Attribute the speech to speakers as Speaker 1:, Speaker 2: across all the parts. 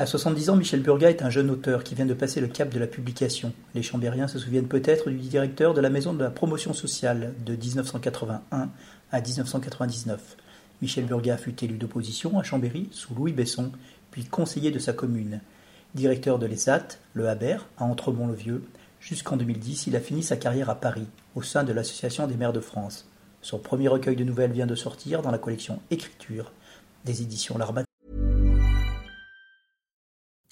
Speaker 1: À 70 ans, Michel Burga est un jeune auteur qui vient de passer le cap de la publication. Les Chambériens se souviennent peut-être du directeur de la Maison de la Promotion Sociale de 1981 à 1999. Michel Burga fut élu d'opposition à Chambéry sous Louis Besson, puis conseiller de sa commune. Directeur de l'ESAT, le Haber, à Entremont-le-Vieux, jusqu'en 2010, il a fini sa carrière à Paris, au sein de l'Association des maires de France. Son premier recueil de nouvelles vient de sortir dans la collection Écriture des éditions L'Arbat.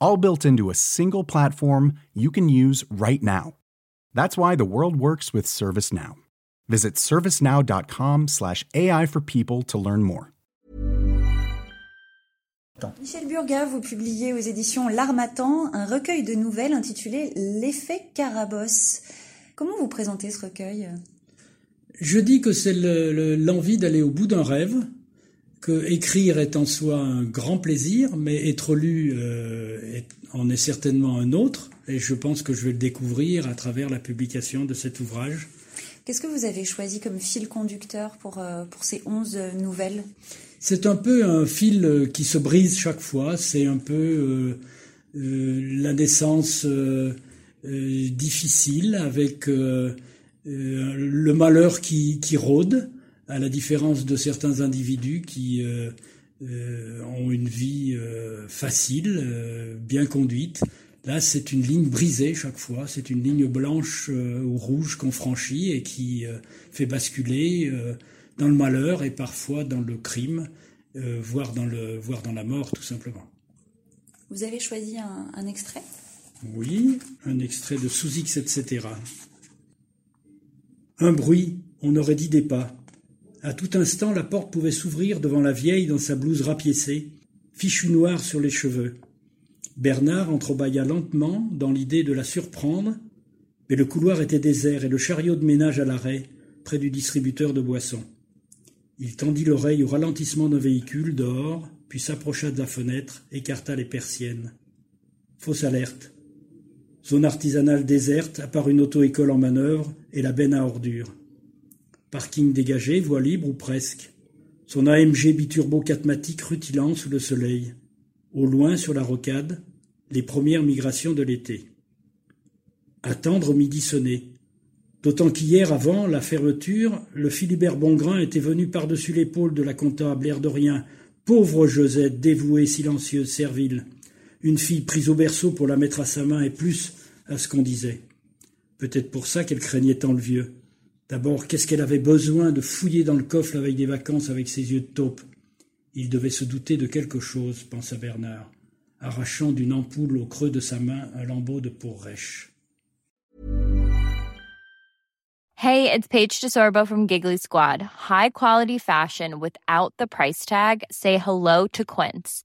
Speaker 2: All built into a single platform you can use right now. That's why the world works with ServiceNow. Visit servicenow.com/ai for people to learn more.
Speaker 3: Michel Burga, vous publiez aux éditions L'Armatan un recueil de nouvelles intitulé L'effet Carabosse. Comment vous présentez ce recueil?
Speaker 4: Je dis que c'est l'envie d'aller au bout d'un rêve, que écrire est en soi un grand plaisir, mais être lu euh, en est certainement un autre, et je pense que je vais le découvrir à travers la publication de cet ouvrage.
Speaker 3: Qu'est-ce que vous avez choisi comme fil conducteur pour, euh, pour ces onze nouvelles?
Speaker 4: C'est un peu un fil qui se brise chaque fois, c'est un peu euh, la naissance difficile avec le malheur qui, qui rôde, à la différence de certains individus qui euh, euh, ont une vie euh, facile, bien conduite. Là, c'est une ligne brisée chaque fois, c'est une ligne blanche ou rouge qu'on franchit et qui fait basculer dans le malheur et parfois dans le crime, voire, dans le, voire dans la mort tout simplement.
Speaker 3: Vous avez choisi un, un extrait?
Speaker 4: Oui, un extrait de Sous X, etc. Un bruit, on aurait dit des pas. À tout instant, la porte pouvait s'ouvrir devant la vieille dans sa blouse rapiécée, fichu noir sur les cheveux. Bernard entrebâilla lentement, dans l'idée de la surprendre, mais le couloir était désert et le chariot de ménage à l'arrêt, près du distributeur de boissons. Il tendit l'oreille au ralentissement d'un véhicule dehors, puis s'approcha de la fenêtre, écarta les persiennes. Fausse alerte. Zone artisanale déserte, à part une auto-école en manœuvre et la benne à ordures. Parking dégagé, voie libre ou presque. Son AMG biturbo 4 rutilant sous le soleil. Au loin, sur la rocade, les premières migrations de l'été. Attendre midi sonné. D'autant qu'hier, avant la fermeture, le Philibert Bongrain était venu par-dessus l'épaule de la comptable, rien. Pauvre Josette, dévouée, silencieuse, servile. Une fille prise au berceau pour la mettre à sa main et plus à ce qu'on disait. Peut-être pour ça qu'elle craignait tant le vieux. D'abord, qu'est-ce qu'elle avait besoin de fouiller dans le coffre veille des vacances avec ses yeux de taupe? Il devait se douter de quelque chose, pensa Bernard, arrachant d'une ampoule au creux de sa main un lambeau de peau rêche.
Speaker 5: Hey, it's Paige DeSorbo from Giggly Squad. High quality fashion without the price tag. Say hello to Quince.